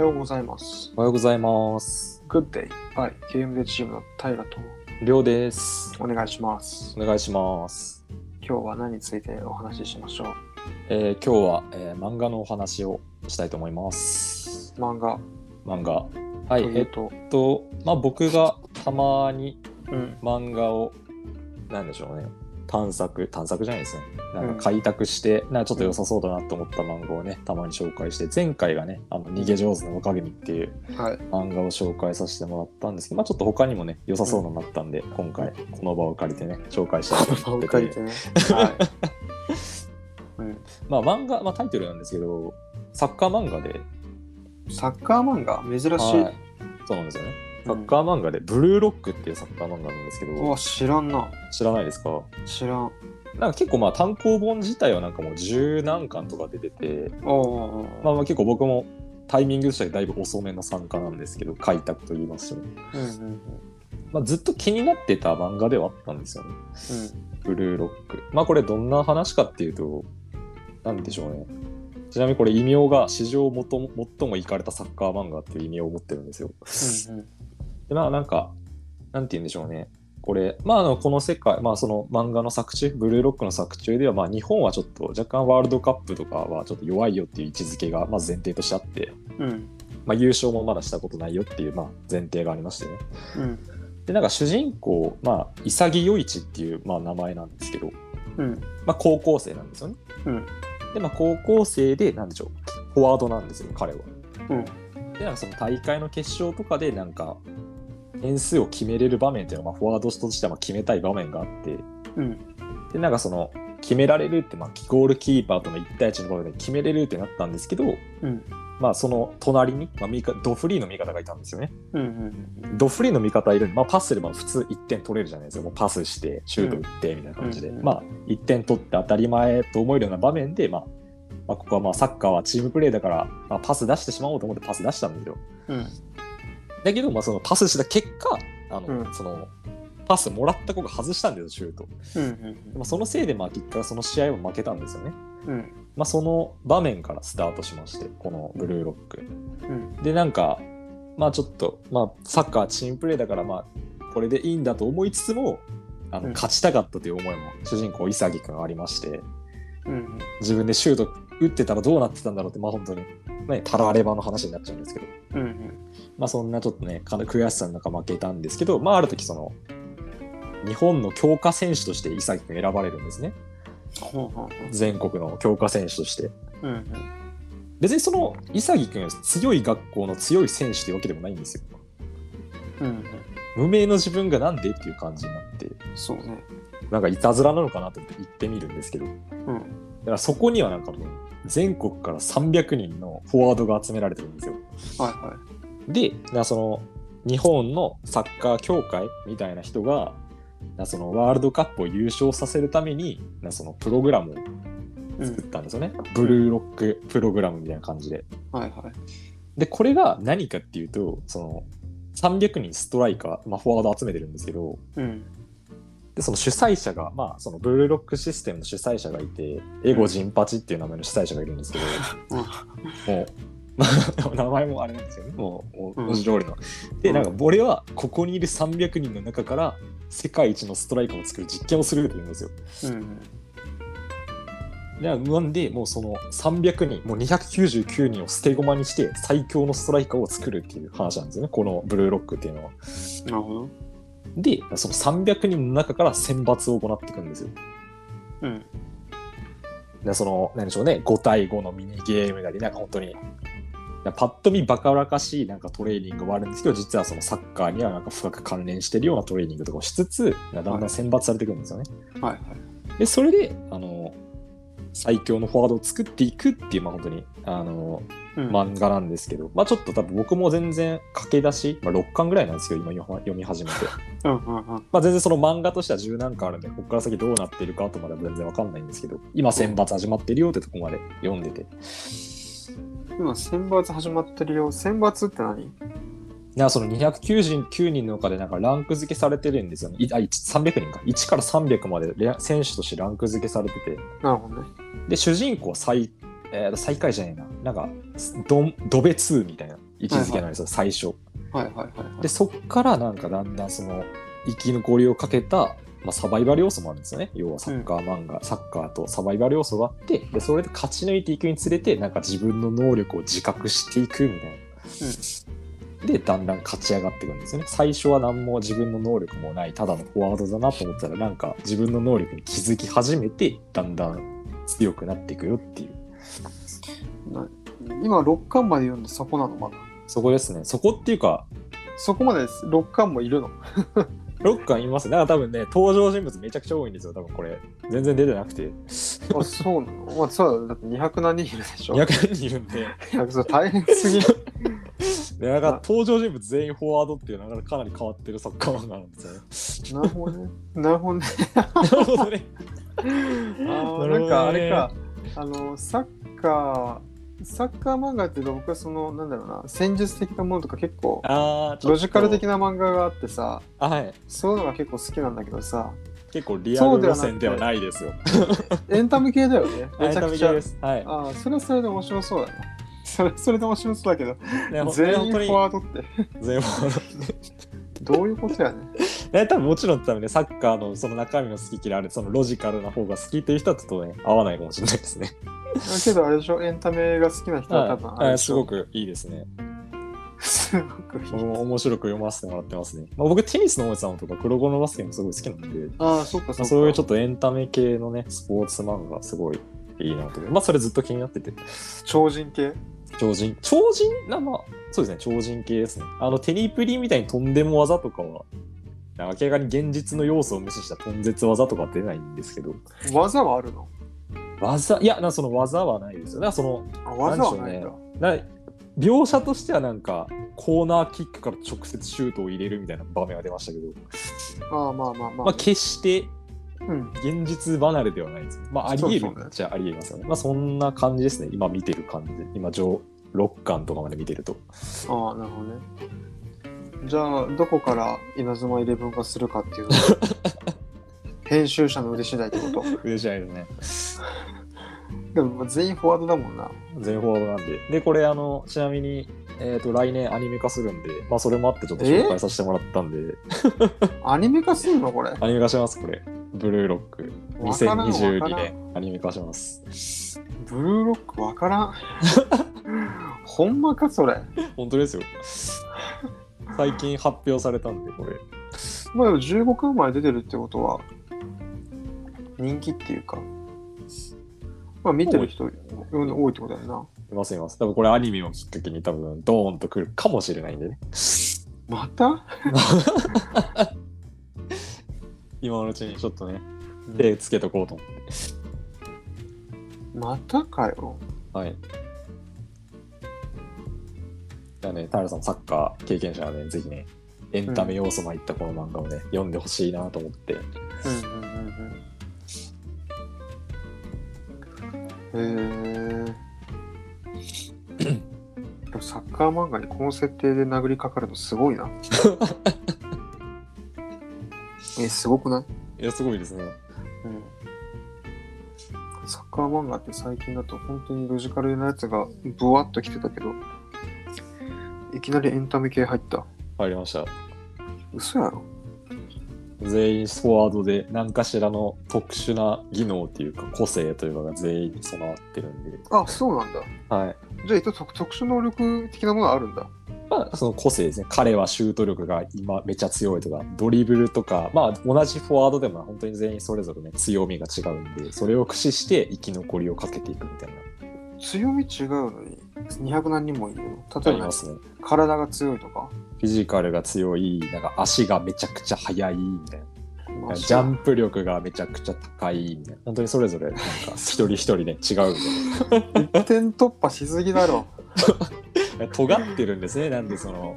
はようございます。おはようございます。Good day by ゲームでチームの平とりょうです。お願いします。お願いします。今日は何についてお話ししましょう？えー今日は、えー漫画のお話をしたいと思います。漫画漫画。はい、えっと、と、まあ僕がたまにうん、漫画を、なんでしょうね、探索、探索じゃないですね。なんうんか開拓して、なんかちょっと良さそうだなと思った漫画をね、たまに紹介して、前回がね、あの逃げ上手の若君っていうはい。漫画を紹介させてもらったんですけど、まあちょっと他にもね、良さそうなのになったんで、今回この場を借りてね、紹介したいと思ってて。はい。うん、まあ漫画、まあタイトルなんですけど、サッカー漫画で、サッカー漫画？珍しい。はいそうなんですよね。サッカー漫画で、ブルーロックっていうサッカー漫画なんですけど、うわ、知らんな。知らないですか？知らん。なんか結構まあ単行本自体はなんかもう十何巻とか出てて、まあまあ結構僕もタイミングとしてはだいぶ遅めの参加なんですけど、開拓と言いましても、うんうんうんまあずっと気になってた漫画ではあったんですよね。ブルーロック。まあこれどんな話かっていうと、なんでしょうね。ちなみにこれ異名が史上最も最もイかれたサッカー漫画っていう異名を持ってるんですよ。うんうんでまあなんか、なんて言うんでしょうね。これ、まああのこの世界、まあその漫画の作中、ブルーロックの作中では、まあ日本はちょっと若干ワールドカップとかはちょっと弱いよっていう位置づけがまず前提としてあって、うんまあ優勝もまだしたことないよっていうまあ前提がありましてね。うんで、なんか主人公、まあ潔余一っていうまあ名前なんですけど、うんまあ高校生なんですよね。うんで、まあ高校生で、なんでしょう、フォワードなんですよ、彼は。うんで、なんかその大会の決勝とかで、なんか、点数を決めれる場面っていうのは、まあ、フォワードとしてはまあ決めたい場面があって、うんで、なんかその、決められるって、まあ、ゴールキーパーとの1対1の場面で決めれるってなったんですけど、うんまあ、その隣に、まあ、ドフリーの味方がいたんですよね。うんうんドフリーの味方いるんで、まあ、パスすれば普通1点取れるじゃないですか。もうパスして、シュート打って、みたいな感じで。うんまあ、1点取って当たり前と思えるような場面で、まあ、まあ、ここはまあサッカーはチームプレーだから、まあ、パス出してしまおうと思ってパス出したんですよ。うんだけど、まあ、そのパスした結果、あの、うん。その、パスもらった子が外したんですよ、シュート。うんうんまあ、そのせいで、まあ、結果、その試合は負けたんですよね。うん。まあ、その場面からスタートしまして、このブルーロック。うん。で、なんか、まあちょっと、まあサッカーチームプレーだから、まあこれでいいんだと思いつつも、あのうん。勝ちたかったという思いも主人公、潔くんありまして、うん。自分でシュート打ってたらどうなってたんだろうって、まあ本当に、ね、たらればの話になっちゃうんですけど、うんうん。まあそんなちょっとね、悔しさの中負けたんですけど、まあある時その、日本の強化選手として潔くん選ばれるんですね。全国の強化選手として。うんうん。別にその潔くん強い学校の強い選手というわけでもないんですよ。うんうん。無名の自分がなんでっていう感じになって、そうね。なんかいたずらなのかなと思って行ってみるんですけど、だうんからそこにはなんかもう全国から300人のフォワードが集められてるんですよ。はいはで、なその日本のサッカー協会みたいな人が、なそのワールドカップを優勝させるために、なそのプログラムをいうん作ったんですよね。ブルーロックプログラムみたいな感じで。はいはいで、これが何かっていうと、その300人ストライカー、まあ、フォワード集めてるんですけど、うんでその主催者が、まあ、そのブルーロックシステムの主催者がいて、エゴジンパチっていう名前の主催者がいるんですけど、もう、まあ、名前もあれなんですよね。もう、文字通りの。で、なんか、俺はここにいる300人の中から世界一のストライカーを作る実験をするって言うんですよ。うんでなんで、もうその300人、もう299人を捨て駒にして最強のストライカーを作るっていう話なんですよね。このブルーロックっていうのは。なるほどで、その300人の中から選抜を行っていくんですよ。うんでその、なんでしょうね、5対5のミニゲームなり、なんか本当に、パッと見バカらかしいなんかトレーニングもあるんですけど、実はそのサッカーにはなんか深く関連してるようなトレーニングとかをしつつ、だんだん選抜されていくんですよね。はいはいで、それで、あの、最強のフォワードを作っていくっていう、まあ本当に、あの、うん。漫画なんですけど、まあちょっと多分僕も全然駆け出し、まあ6巻ぐらいなんですけど、今読読み始めて。まあ全然その漫画としては十何巻あるんで、ここから先どうなってるかとまでは全然わかんないんですけど、今選抜始まってるよってとこまで読んでて。今選抜始まってるよ。選抜って何？なんかその299人の中でなんかランク付けされてるんですよね。いあ1 300人か。1から300までレ選手としてランク付けされてて。なるほどねで、主人公は最、えー最下位じゃないな。なんか、ドンドベ2みたいな。位置づけなんですよ、最初。はいはいはいはい。で、そっからなんかだんだんその生き残りをかけた、まあ、サバイバル要素もあるんですよね。要はサッカー漫画、サッカーとサバイバル要素があって、で、それで勝ち抜いていくにつれて、なんか自分の能力を自覚していくみたいな。で、だんだん勝ち上がっていくんですよね。最初は何も自分の能力もない、ただのフォワードだなと思ったら、なんか自分の能力に気づき始めて、だんだん強くなっていくよっていう。な今6巻まで読んでそこなのまだ？そこですね。そこっていうか、そこまでです6巻もいるの？6巻いますね。だから多分ね、登場人物めちゃくちゃ多いんですよ、多分これ。全然出てなくて。あ、そうなの？まあ、そうだ。だって200何人いるでしょ？い200人いるんで。や、それ大変すぎる。か登場人物全員フォワードっていうのがかなり変わってるサッカー漫画なんですよね。なるほどね。なるほどね。なるほどね。あーなんかあれか。あの、サッカー、サッカー漫画っていうと僕はその、なんだろうな、戦術的なものとか結構、ロジカル的な。な漫画があってさ、はい。そういうのが結構好きなんだけどさ、結構リアル路線ではないですよ。エンタメ系だよね。めちゃくちゃ。です。はい。ああ、それはそれで面白そうだね。それは それで面白そうだけど、全員フォワードって全員フォワード。どういうことやねん。ね、多分もちろん多分ね、サッカーのその中身の好き嫌いある、そのロジカルな方が好きっていう人はちょっとね、合わないかもしれないですね。だけどあれでしょ、エンタメが好きな人は多分あれすごくいいですね。すごくいい。面白く読ませてもらってますね。まあ、僕、テニスのおじさんとか黒子のバスケもすごい好きなんで、ああ、そっかそっか。まあ、そういうちょっとエンタメ系のね、スポーツ漫画すごいいいなと。まあ、それずっと気になってて。超人系？超人、超人？な、まあ、そうですね、超人系ですね。あの、テニプリみたいにとんでも技とかは、明らかに現実の要素を無視した頓絶技とかは出ないんですけど、技はあるの？技、いや、なその技はないですよ。だからその、あ技はないんだ。なんな描写としてはなんか、コーナーキックから直接シュートを入れるみたいな場面が出ましたけど、ああ、まあまあまあ。まあ、決してうん。現実離れではないですね。まあ、あり得るっちゃあり得ますよね。まあ、そんな感じですね。今見てる感じで。今、上、6巻とかまで見てると。ああ、なるほどね。じゃあ、どこから稲妻イレブン化するかっていうのは 編集者の腕次第ってこと？嬉しいですね。でも全員フォワードだもんな。全フォワードなんで。で、これ、あの、ちなみに、えっ、と、来年アニメ化するんで、まあ、それもあってちょっと紹介させてもらったんで、アニメ化するのこれ？アニメ化します、これ。ブルーロック。わからんわ2022からん年アニメ化します。ブルーロックわからん。ほんまかそれ。本当ですよ。最近発表されたんで、これ。まあでも15巻まで出てるってことは、人気っていうか、まあ見てる人多いってことだよな。いますいます。多分これアニメをきっかけに多分ドーンと来るかもしれないんでね。また？今のうちにちょっとね、手つけとこうと思って。またかよ。はい。じゃあね、平さんもサッカー経験者はね、ぜひね、エンタメ要素の入ったこの漫画をね、読んでほしいなと思って。うんうんうんうん。へえ。サッカー漫画にこの設定で殴りかかるのすごいな。え、すごくない？いや、すごいですね。うん。サッカー漫画って最近だと本当にロジカルなやつがブワッと来てたけど、いきなりエンタメ系入った。入りました。嘘やろ？全員フォワードで何かしらの特殊な技能っていうか個性というかが全員に備わってるんで、あ、そうなんだ。はい。じゃあ、一応特特殊能力的なものがあるんだ。まあ、その個性ですね。彼はシュート力が今めちゃ強いとか、ドリブルとか、まあ同じフォワードでも本当に全員それぞれね、強みが違うんで、それを駆使して生き残りをかけていくみたいな。強み違うのに200何人もいるのあ例えばね。体が強いとか、フィジカルが強い、なんか足がめちゃくちゃ速いみたいな。まあジャンプ力がめちゃくちゃ高いみたいな。本当にそれぞれなんか一人一人ね、違うみたいな。一点突破しすぎだろ。尖ってるんですね。なんでその、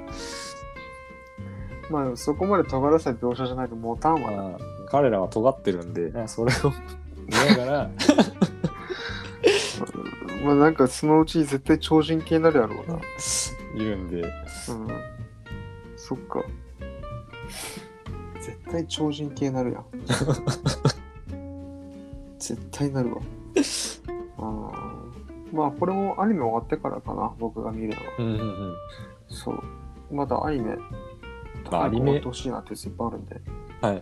まあそこまで尖らせた描写じゃないと持たんわな。まあ、彼らは尖ってるんで、ねそれを見ながら、まあなんかそのうち絶対超人系になるやろうな。いるんで、うん。そっか。絶対超人系になるやん。絶対なるわ。あまあこれもアニメ終わってからかな、僕が見るのは。うんうんうん。そう。まだアニメ、まあアニメってほしいなってやついっぱいあるんで。はい。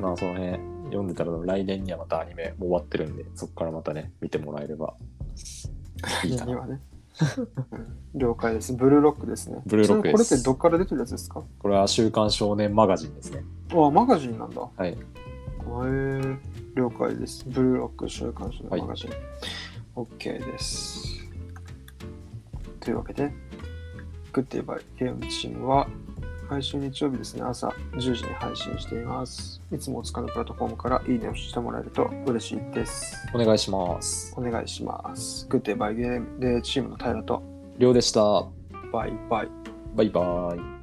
まあその辺読んでたら来年にはまたアニメも終わってるんで、そこからまたね、見てもらえればいいかな。ね。うん了解です。ブルーロックですね。ブルーロックこれってどっから出てるやつですか？これは週刊少年マガジンですね。あ、マガジンなんだ。はい。へえ了解です。ブルーロック週刊誌のマガジン。OK です。というわけで、グッディバイゲームチームは毎週日曜日ですね、朝10時に配信しています。いつもお使いのプラットフォームからいいねをしてもらえると嬉しいです。お願いします。お願いします。グッディバイゲームチームの平とりょうでした。バイバイ。バイバイ。